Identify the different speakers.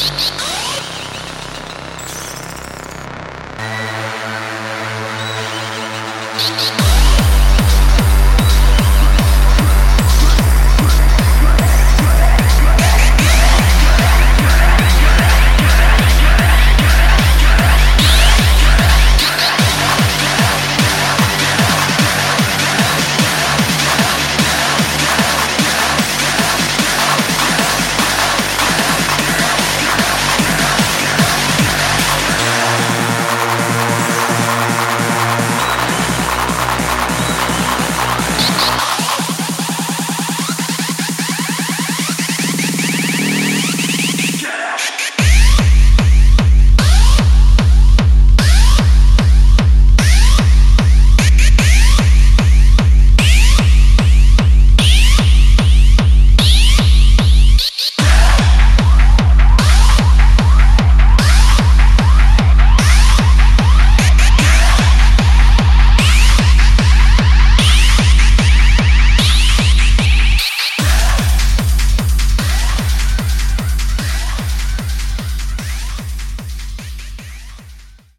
Speaker 1: you